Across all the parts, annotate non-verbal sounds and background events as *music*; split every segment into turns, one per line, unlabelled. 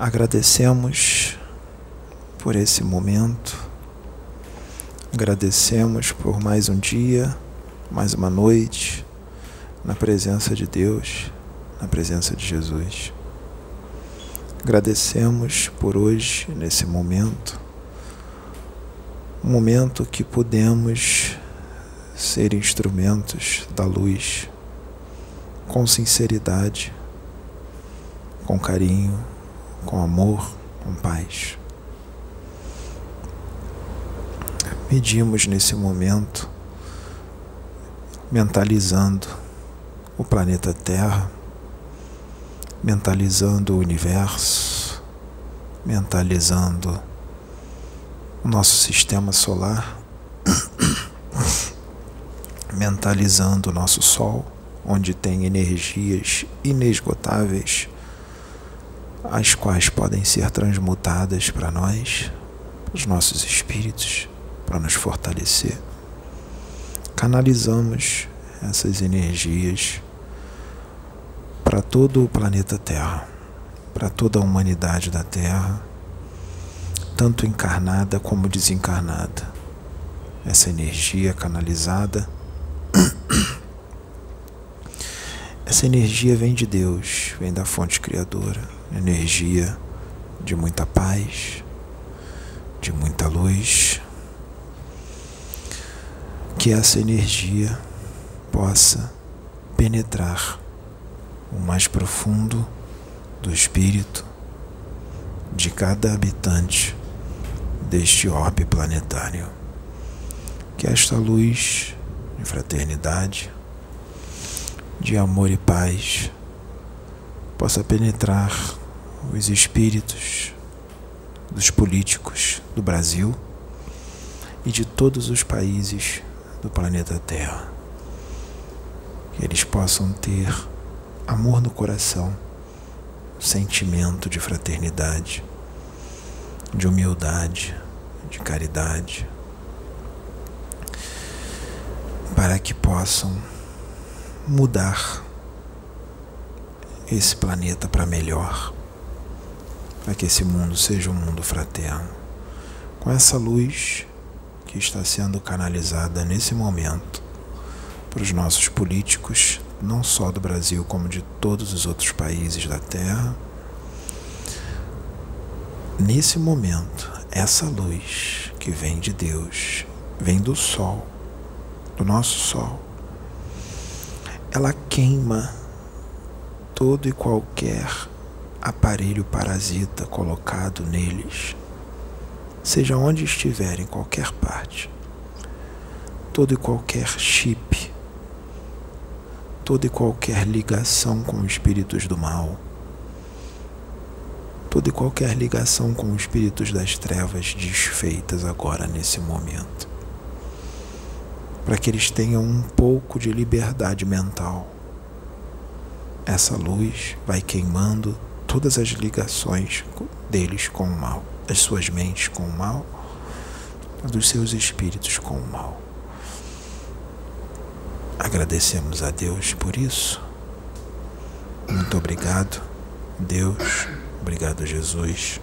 Agradecemos por esse momento, agradecemos por mais um dia, mais uma noite na presença de Deus, na presença de Jesus. Agradecemos por hoje, nesse momento, um momento que pudemos ser instrumentos da luz com sinceridade, com carinho, com amor, com paz. Medimos nesse momento, mentalizando o planeta Terra, mentalizando o universo, mentalizando o nosso sistema solar, *coughs* mentalizando o nosso Sol, onde tem energias inesgotáveis as quais podem ser transmutadas para nós, para os nossos espíritos, para nos fortalecer. Canalizamos essas energias para todo o planeta Terra, para toda a humanidade da Terra, tanto encarnada como desencarnada. Essa energia canalizada essa energia vem de Deus, vem da fonte criadora, energia de muita paz, de muita luz. Que essa energia possa penetrar o mais profundo do espírito de cada habitante deste orbe planetário. Que esta luz de fraternidade, de amor e paz possa penetrar os espíritos dos políticos do Brasil e de todos os países do planeta Terra. Que eles possam ter amor no coração, sentimento de fraternidade, de humildade, de caridade, para que possam mudar esse planeta para melhor, para que esse mundo seja um mundo fraterno. Com essa luz que está sendo canalizada nesse momento para os nossos políticos, não só do Brasil, como de todos os outros países da Terra. Nesse momento, essa luz que vem de Deus, vem do Sol, do nosso Sol, ela queima todo e qualquer aparelho parasita colocado neles, seja onde estiver, em qualquer parte, todo e qualquer chip, toda e qualquer ligação com espíritos do mal, toda e qualquer ligação com espíritos das trevas desfeitas agora nesse momento para que eles tenham um pouco de liberdade mental. Essa luz vai queimando todas as ligações deles com o mal, das suas mentes com o mal, dos seus espíritos com o mal. Agradecemos a Deus por isso. Muito obrigado, Deus. Obrigado, Jesus.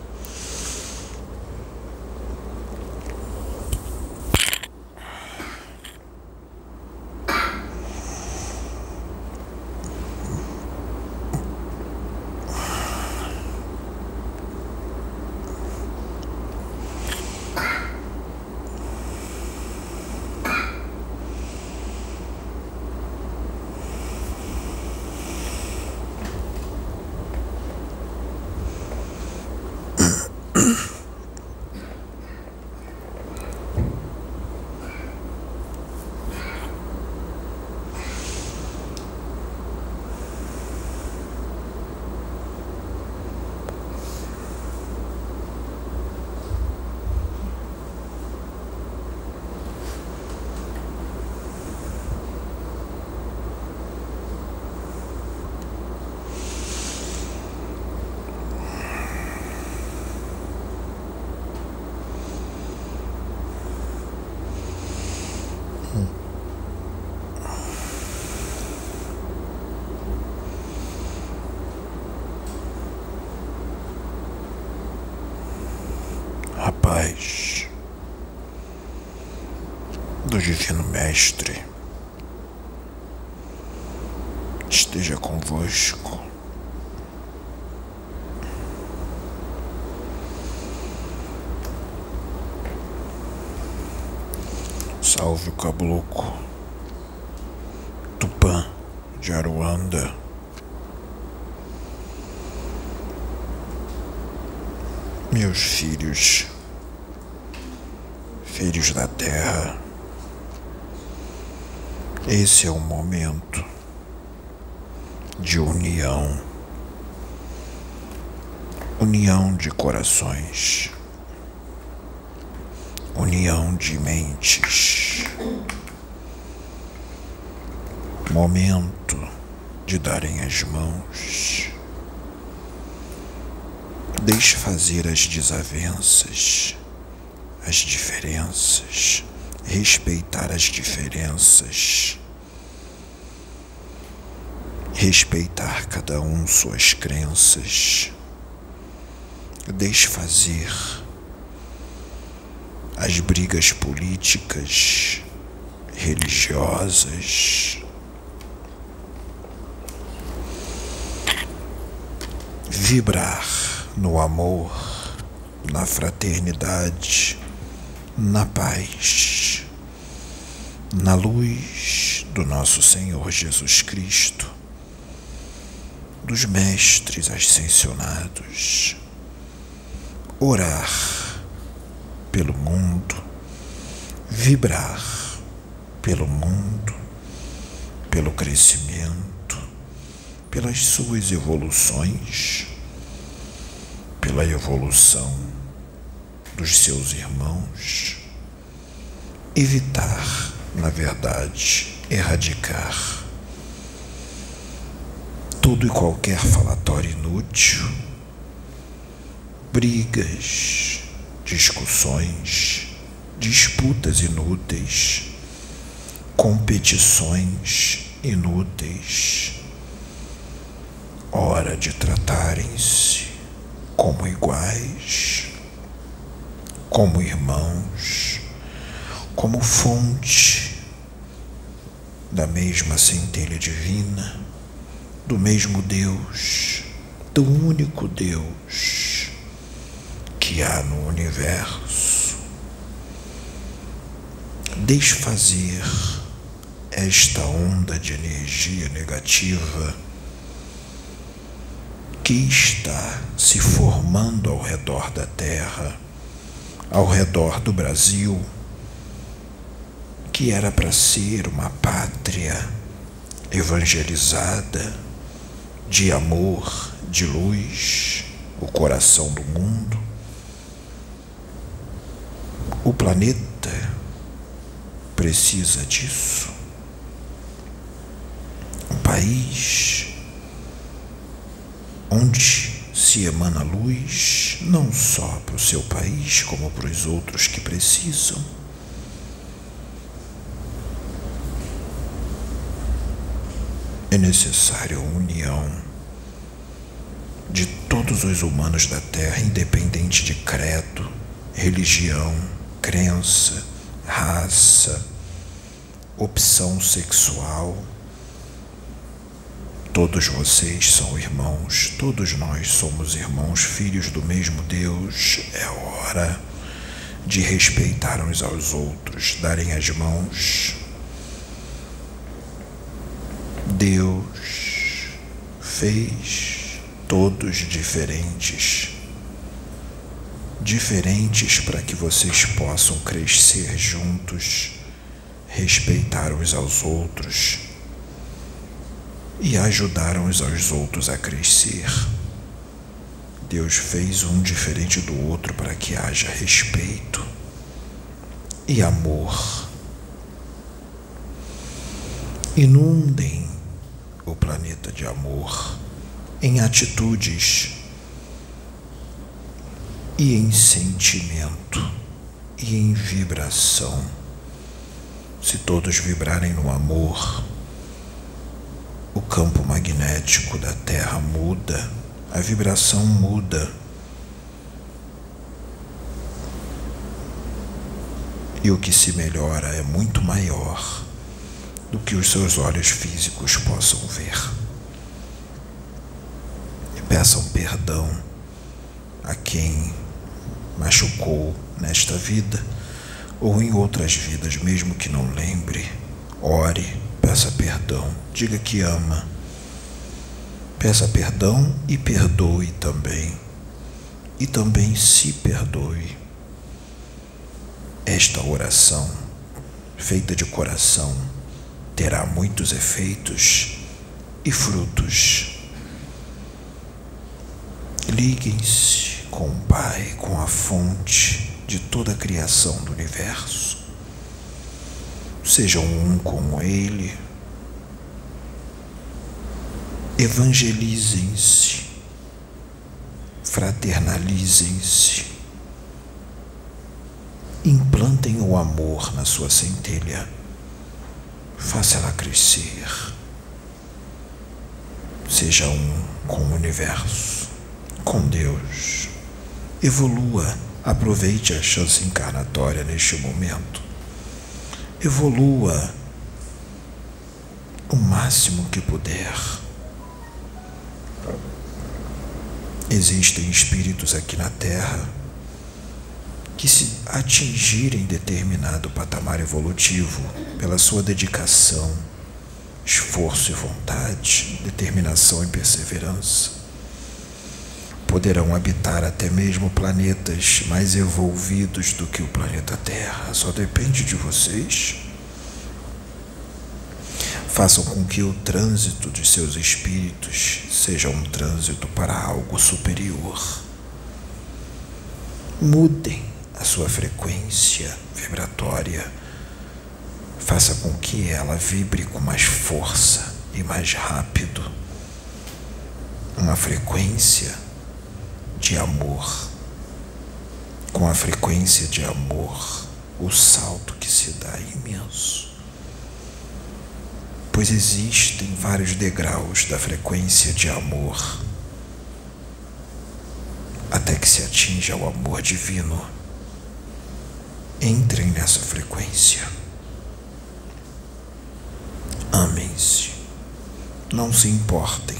Divino Mestre esteja convosco. Salve o caboclo Tupã de Aruanda. Meus filhos, filhos da terra, esse é o momento de união, união de corações, união de mentes, momento de darem as mãos. Deixe fazer as desavenças, as diferenças, respeitar as diferenças. Respeitar cada um suas crenças, deixe fazer as brigas políticas, religiosas, vibrar no amor, na fraternidade, na paz, na luz do nosso Senhor Jesus Cristo dos mestres ascensionados, orar pelo mundo, vibrar pelo mundo, pelo crescimento, pelas suas evoluções, pela evolução dos seus irmãos, evitar, na verdade, erradicar todo e qualquer falatório inútil, brigas, discussões, disputas inúteis, competições inúteis. Hora de tratarem-se como iguais, como irmãos, como fonte da mesma centelha divina do mesmo Deus, do único Deus que há no universo. Desfazer esta onda de energia negativa que está se formando ao redor da Terra, ao redor do Brasil, que era para ser uma pátria evangelizada de amor, de luz, o coração do mundo. O planeta precisa disso. Um país onde se emana luz não só para o seu país, como para os outros que precisam. é necessária a união de todos os humanos da Terra, independente de credo, religião, crença, raça, opção sexual. Todos vocês são irmãos, todos nós somos irmãos, filhos do mesmo Deus. É hora de respeitar uns aos outros, darem as mãos Deus fez todos diferentes, diferentes para que vocês possam crescer juntos, respeitar uns aos outros e ajudar uns aos outros a crescer. Deus fez um diferente do outro para que haja respeito e amor. Inundem o planeta de amor em atitudes e em sentimento e em vibração. Se todos vibrarem no amor, o campo magnético da Terra muda, a vibração muda. E o que se melhora é muito maior do que os seus olhos físicos possam ver. E peçam perdão a quem machucou nesta vida ou em outras vidas, mesmo que não lembre. Ore, peça perdão, diga que ama. Peça perdão e perdoe também. E também se perdoe. Esta oração, feita de coração, terá muitos efeitos e frutos. Liguem-se com o Pai, com a fonte de toda a criação do universo. Sejam um com Ele. Evangelizem-se, fraternalizem-se, implantem o amor na sua centelha, faça ela crescer. Seja um com o universo, com Deus. Evolua Aproveite a chance encarnatória neste momento. Evolua o máximo que puder. Existem espíritos aqui na Terra que, se atingirem determinado patamar evolutivo pela sua dedicação, esforço e vontade, determinação e perseverança, poderão habitar até mesmo planetas mais evolvidos do que o planeta Terra. Só depende de vocês. Façam com que o trânsito de seus espíritos seja um trânsito para algo superior. Mudem a sua frequência vibratória. Faça com que ela vibre com mais força e mais rápido. Uma frequência de amor, com a frequência de amor, o salto que se dá é imenso. Pois existem vários degraus da frequência de amor até que se atinja o amor divino. Entrem nessa frequência. Amem-se. Não se importem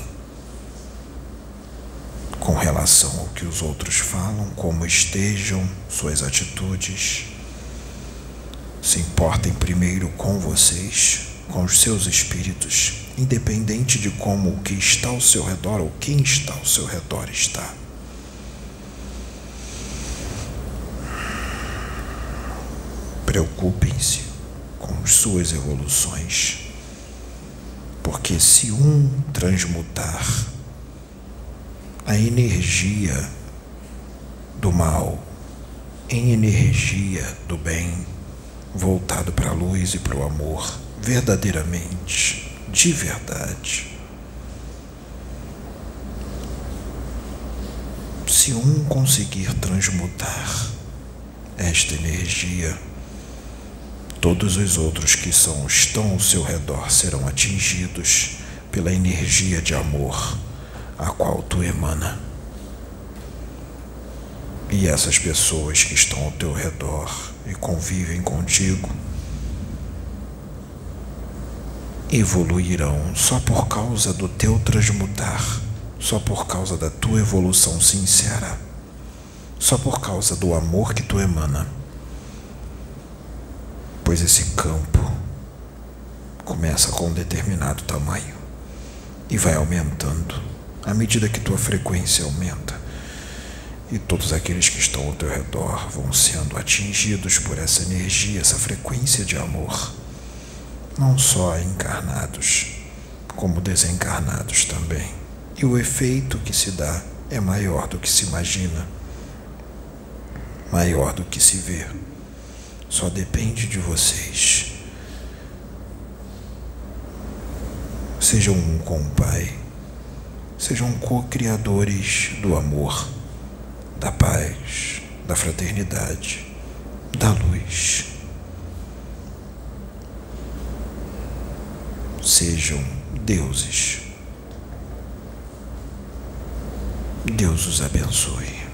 com relação ao que os outros falam, como estejam suas atitudes. Se importem primeiro com vocês, com os seus espíritos, independente de como o que está ao seu redor ou quem está ao seu redor está. Preocupem-se com suas evoluções, porque se um transmutar, a energia do mal em energia do bem, voltado para a luz e para o amor, verdadeiramente, de verdade. Se um conseguir transmutar esta energia, todos os outros que são, estão ao seu redor serão atingidos pela energia de amor a qual tu emana. E essas pessoas que estão ao teu redor e convivem contigo evoluirão só por causa do teu transmutar, só por causa da tua evolução sincera, só por causa do amor que tu emana. Pois esse campo começa com um determinado tamanho e vai aumentando à medida que tua frequência aumenta. E todos aqueles que estão ao teu redor vão sendo atingidos por essa energia, essa frequência de amor. Não só encarnados, como desencarnados também. E o efeito que se dá é maior do que se imagina, maior do que se vê. Só depende de vocês. Sejam um com o Pai sejam co-criadores do amor, da paz, da fraternidade, da luz. Sejam deuses. Deus os abençoe.